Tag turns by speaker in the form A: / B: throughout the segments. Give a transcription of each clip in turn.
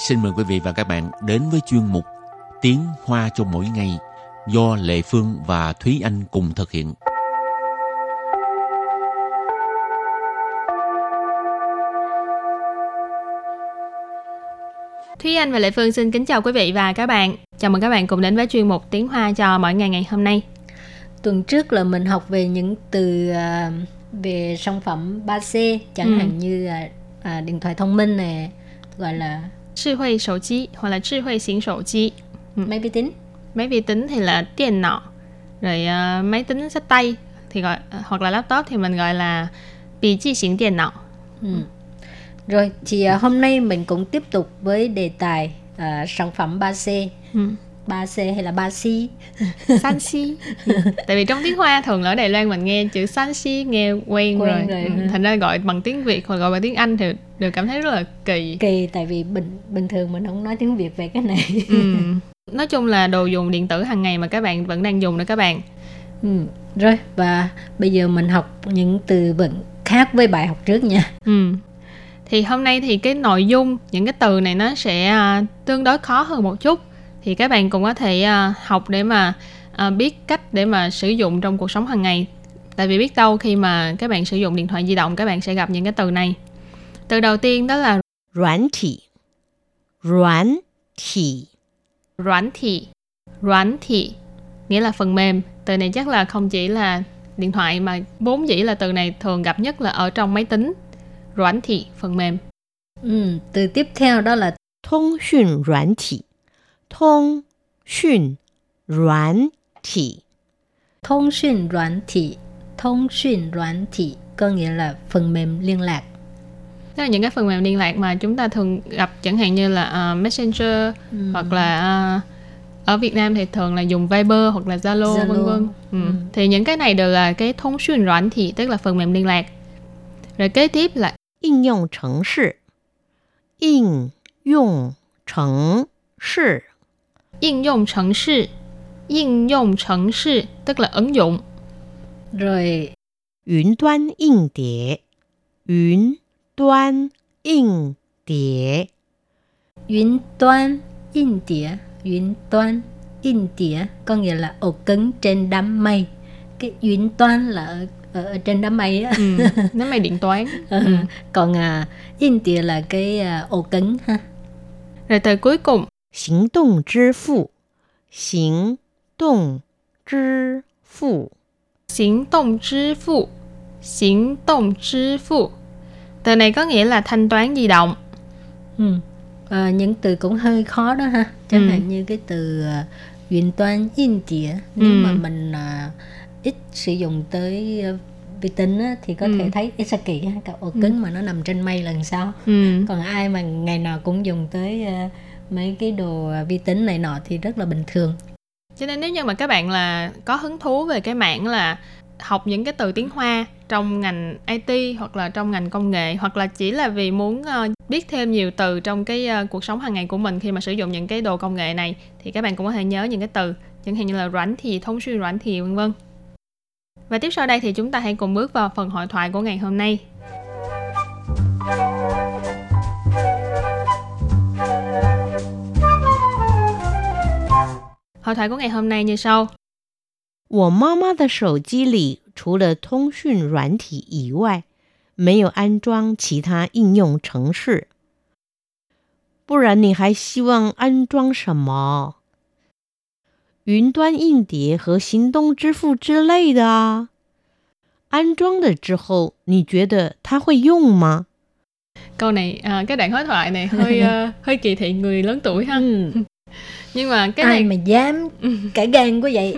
A: xin mời quý vị và các bạn đến với chuyên mục Tiếng Hoa cho mỗi ngày do Lệ Phương và Thúy Anh cùng thực hiện.
B: Thúy Anh và Lệ Phương xin kính chào quý vị và các bạn. Chào mừng các bạn cùng đến với chuyên mục Tiếng Hoa cho mỗi ngày ngày hôm nay.
C: Tuần trước là mình học về những từ uh, về sản phẩm 3C chẳng ừ. hạn như uh, uh, điện thoại thông minh này gọi là
B: 智慧手机 hoặc là 智慧型手机
C: ừ. máy vi tính
B: máy vi tính thì là điện não rồi uh, máy tính sách tay thì gọi uh, hoặc là laptop thì mình gọi là bị chi xỉn điện não ừ.
C: rồi thì uh, hôm nay mình cũng tiếp tục với đề tài uh, sản phẩm 3C ừ. 3C hay là 3C
B: Sanxi Tại vì trong tiếng Hoa thường ở Đài Loan mình nghe chữ Sanxi nghe quen, quen rồi, rồi. Ừ. Thành ra gọi bằng tiếng Việt hoặc gọi bằng tiếng Anh thì đều cảm thấy rất là kỳ
C: Kỳ tại vì bình bình thường mình không nói tiếng Việt về cái này
B: ừ. Nói chung là đồ dùng điện tử hàng ngày mà các bạn vẫn đang dùng đó các bạn
C: ừ. Rồi và bây giờ mình học những từ vựng khác với bài học trước nha
B: ừ. Thì hôm nay thì cái nội dung những cái từ này nó sẽ uh, tương đối khó hơn một chút thì các bạn cũng có thể uh, học để mà uh, biết cách để mà sử dụng trong cuộc sống hàng ngày tại vì biết đâu khi mà các bạn sử dụng điện thoại di động các bạn sẽ gặp những cái từ này từ đầu tiên đó là
C: 软体软体
B: 软体软体nghĩa là phần mềm từ này chắc là không chỉ là điện thoại mà vốn dĩ là từ này thường gặp nhất là ở trong máy tính软thị phần mềm
C: ừ, từ tiếp theo đó là thông 讯软体 通讯软体通讯软体通讯软体 có nghĩa là phần mềm liên lạc
B: Đó là những cái phần mềm liên lạc mà chúng ta thường gặp chẳng hạn như là uh, Messenger ừ. hoặc là uh, ở Việt Nam thì thường là dùng Viber hoặc là Zalo, Zalo. vân vân. Ừ. Ừ. Thì những cái này đều là cái thông xuyên软thị tức là phần mềm liên lạc. Rồi kế tiếp là
C: ứng dụng 程式应用程式
B: Ứng dụng 程式 Ứng dụng 程式 tức là ứng dụng.
C: Rồi 云端硬碟云端硬碟云端硬碟云端硬碟 có nghĩa là ổ cứng trên đám mây cái yến toán là ở, ở, ở trên đám mây á
B: ừ, đám mây điện toán
C: ừ. còn à, in địa là cái à, ổ cứng ha
B: rồi từ cuối cùng
C: 行动支付，行动支付，
B: 行动支付，行动支付. Từ này có nghĩa là thanh toán di động.
C: Ừ. À, những từ cũng hơi khó đó ha. Chẳng ừ. hạn như cái từ uh, điện toán in địa nếu ừ. mà mình uh, ít sử dụng tới uh, vi tính á, thì có ừ. thể thấy ít kỳ ha, cả ổ cứng ừ. mà nó nằm trên mây lần sau. Ừ. Còn ai mà ngày nào cũng dùng tới uh, mấy cái đồ vi tính này nọ thì rất là bình thường.
B: Cho nên nếu như mà các bạn là có hứng thú về cái mảng là học những cái từ tiếng Hoa trong ngành IT hoặc là trong ngành công nghệ, hoặc là chỉ là vì muốn ờ, biết thêm nhiều từ trong cái ờ, cuộc sống hàng ngày của mình khi mà sử dụng những cái đồ công nghệ này, thì các bạn cũng có thể nhớ những cái từ, chẳng hạn như là rảnh thì thông xuyên rảnh thì vân vân. Và tiếp sau đây thì chúng ta hãy cùng bước vào phần hội thoại của ngày hôm nay. 话题 của ngày hôm nay như sau。
C: 我妈妈的手机里除了通讯软体以外，没有安装其他应用程式。不然你还希望安装什么？云端硬碟和行动支付之类的啊？安装了之后，你觉得它会用吗？
B: Câu này, à, cái đoạn đối thoại này hơi uh, hơi kỳ thị người lớn tuổi ha. Nhưng mà cái
C: ai này mà dám cả gan quá vậy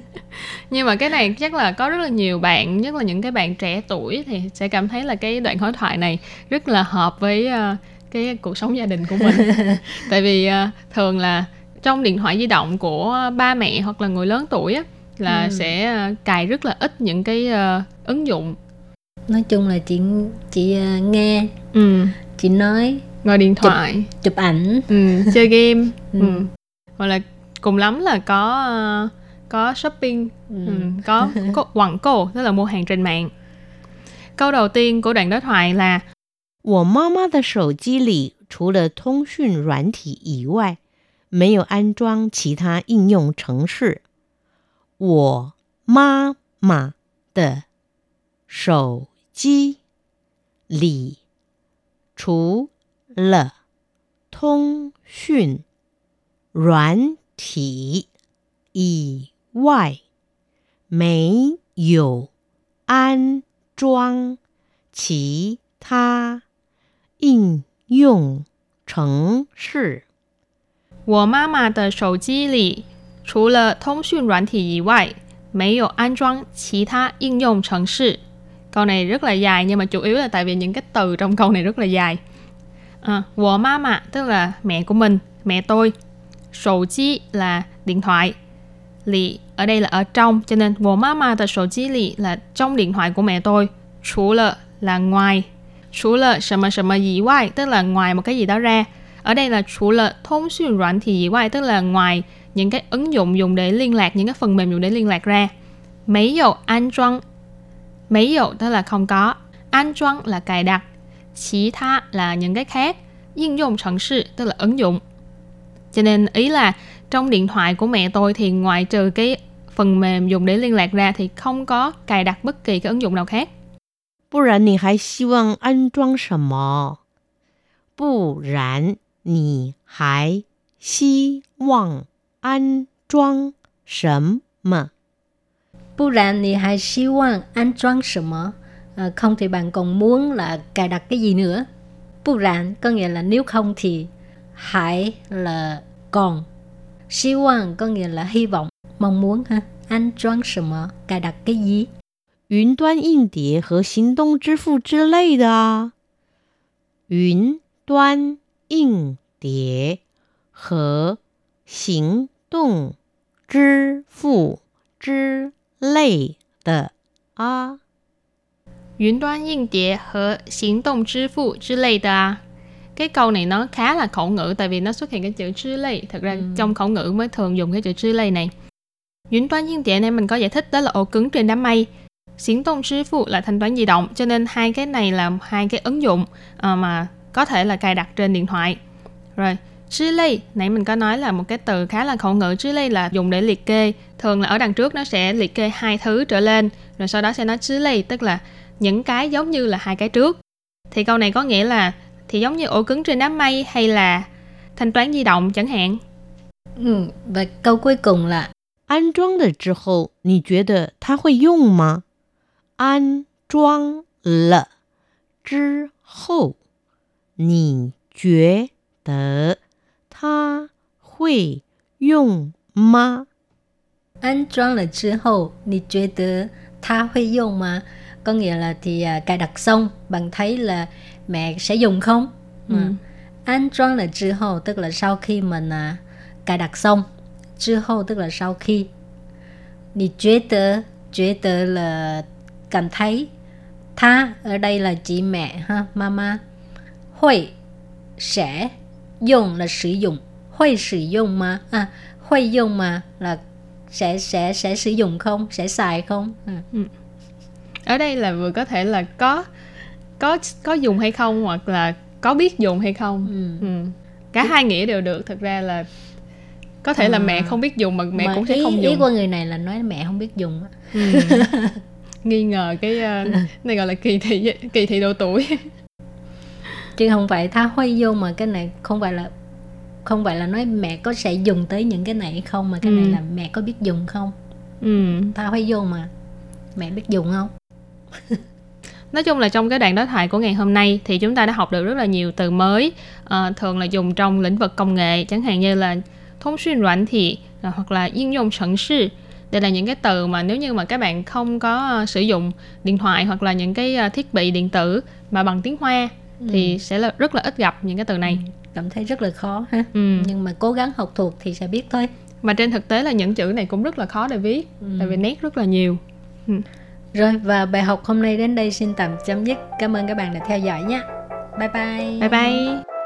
B: nhưng mà cái này chắc là có rất là nhiều bạn nhất là những cái bạn trẻ tuổi thì sẽ cảm thấy là cái đoạn đối thoại này rất là hợp với uh, cái cuộc sống gia đình của mình tại vì uh, thường là trong điện thoại di động của ba mẹ hoặc là người lớn tuổi á là ừ. sẽ uh, cài rất là ít những cái uh, ứng dụng
C: nói chung là chị chị uh, nghe ừ. chị nói
B: ngồi điện thoại
C: chụp, chụp ảnh
B: ừ, chơi game ừ. Ừ. hoặc là cùng lắm là có uh, có shopping ừ. Ừ, có, có quảng cổ tức là mua hàng trên mạng câu đầu tiên của đoạn đối thoại là
C: 我妈妈的手机里 除了通讯软体以外，没有安装其他应用程式。我妈妈的手机里除 了通讯软体以外，没有安装其他应用程式。
B: 我妈妈的手机里除了通讯软体以外，没有安装其他应用程式. Câu này rất là dài nhưng mà chủ yếu là tại vì những cái từ trong câu này rất là dài. Ờ, à, của má tức là mẹ của mình, mẹ tôi. Sổ chí là điện thoại. Lì ở đây là ở trong, cho nên của má mẹ sổ chí lì là trong điện thoại của mẹ tôi. Chủ lợ là ngoài. Chủ lợ sầm sầm gì tức là ngoài một cái gì đó ra. Ở đây là chủ lợ thông xuyên 软 thì gì ngoài, tức là ngoài những cái ứng dụng dùng để liên lạc, những cái phần mềm dùng để liên lạc ra. Mấy dầu an trang Mấy dầu tức là không có. An trang là cài đặt Chỉ tha là những cái khác. Yên dụng程sự tức là ứng dụng. Cho nên ý là trong điện thoại của mẹ tôi thì ngoại trừ cái phần mềm dùng để liên lạc ra thì không có cài đặt bất kỳ cái ứng dụng nào khác.
C: 不然你还希望安装什么？不然你还希望安装什么？
D: 不然你还希望安装什么 à, không thì bạn còn muốn là cài đặt cái gì nữa不然 có nghĩa là nếu không thì hãy là còn 希望 có nghĩa là hy vọng mong muốn ha 安装什么 cài đặt cái gì
C: 云端硬碟和行动支付之类的啊。云端硬碟和行动支付之类的啊。
B: 云端硬碟和行动支付之类的啊。Cái câu này nó khá là khẩu ngữ tại vì nó xuất hiện cái chữ chứ lây. Thật ra ừ. trong khẩu ngữ mới thường dùng cái chữ chứ lây này. Yến toán nhiên địa này mình có giải thích đó là ổ cứng trên đám mây. Xiển tông sư phụ là thanh toán di động cho nên hai cái này là hai cái ứng dụng uh, mà có thể là cài đặt trên điện thoại. Rồi, Chứ lây, nãy mình có nói là một cái từ khá là khẩu ngữ chứ lây là dùng để liệt kê. Thường là ở đằng trước nó sẽ liệt kê hai thứ trở lên, rồi sau đó sẽ nói chứ lây, tức là những cái giống như là hai cái trước. Thì câu này có nghĩa là thì giống như ổ cứng trên đám mây hay là thanh toán di động chẳng hạn.
D: Ừ, và câu cuối cùng là
C: 安装了之后，你觉得它会用吗？安装了之后，你觉得它会用吗？
D: 安装了之后，你觉得它会用吗 có nghĩa là thì à, cài đặt xong bạn thấy là mẹ sẽ dùng không? Ừ. an trang là chứ hậu tức là sau khi mình à, cài đặt xong chứ hậu tức là sau khi. Đi chế tớ chế tớ là cảm thấy tha ở đây là chị mẹ ha mama. Hội sẽ dùng là sử dụng. Hội sử dụng mà à hội dùng mà là sẽ sẽ sẽ sử dụng không? Sẽ xài không? Ừ. ừ
B: ở đây là vừa có thể là có có có dùng hay không hoặc là có biết dùng hay không ừ. Ừ. cả hai nghĩa đều được thật ra là có thể à. là mẹ không biết dùng mà mẹ mà cũng sẽ ý, không dùng
D: ý của người này là nói mẹ không biết dùng ừ.
B: nghi ngờ cái uh, này gọi là kỳ thị kỳ thị độ tuổi
D: chứ không phải tha huy vô mà cái này không phải là không phải là nói mẹ có sẽ dùng tới những cái này hay không mà cái ừ. này là mẹ có biết dùng không ừ. tao phải vô mà mẹ biết dùng không
B: nói chung là trong cái đoạn đối thoại của ngày hôm nay thì chúng ta đã học được rất là nhiều từ mới à, thường là dùng trong lĩnh vực công nghệ chẳng hạn như là thông xuyên 软 thị hoặc là yên dụng sẵn sư đây là những cái từ mà nếu như mà các bạn không có uh, sử dụng điện thoại hoặc là những cái thiết bị điện tử mà bằng tiếng hoa ừ. thì sẽ là rất là ít gặp những cái từ này ừ
D: cảm thấy rất là khó ha ừ. nhưng mà cố gắng học thuộc thì sẽ biết thôi
B: mà trên thực tế là những chữ này cũng rất là khó để viết ừ. tại vì nét rất là nhiều
D: ừ rồi, và bài học hôm nay đến đây xin tạm chấm dứt. Cảm ơn các bạn đã theo dõi nhé. Bye bye.
B: Bye bye.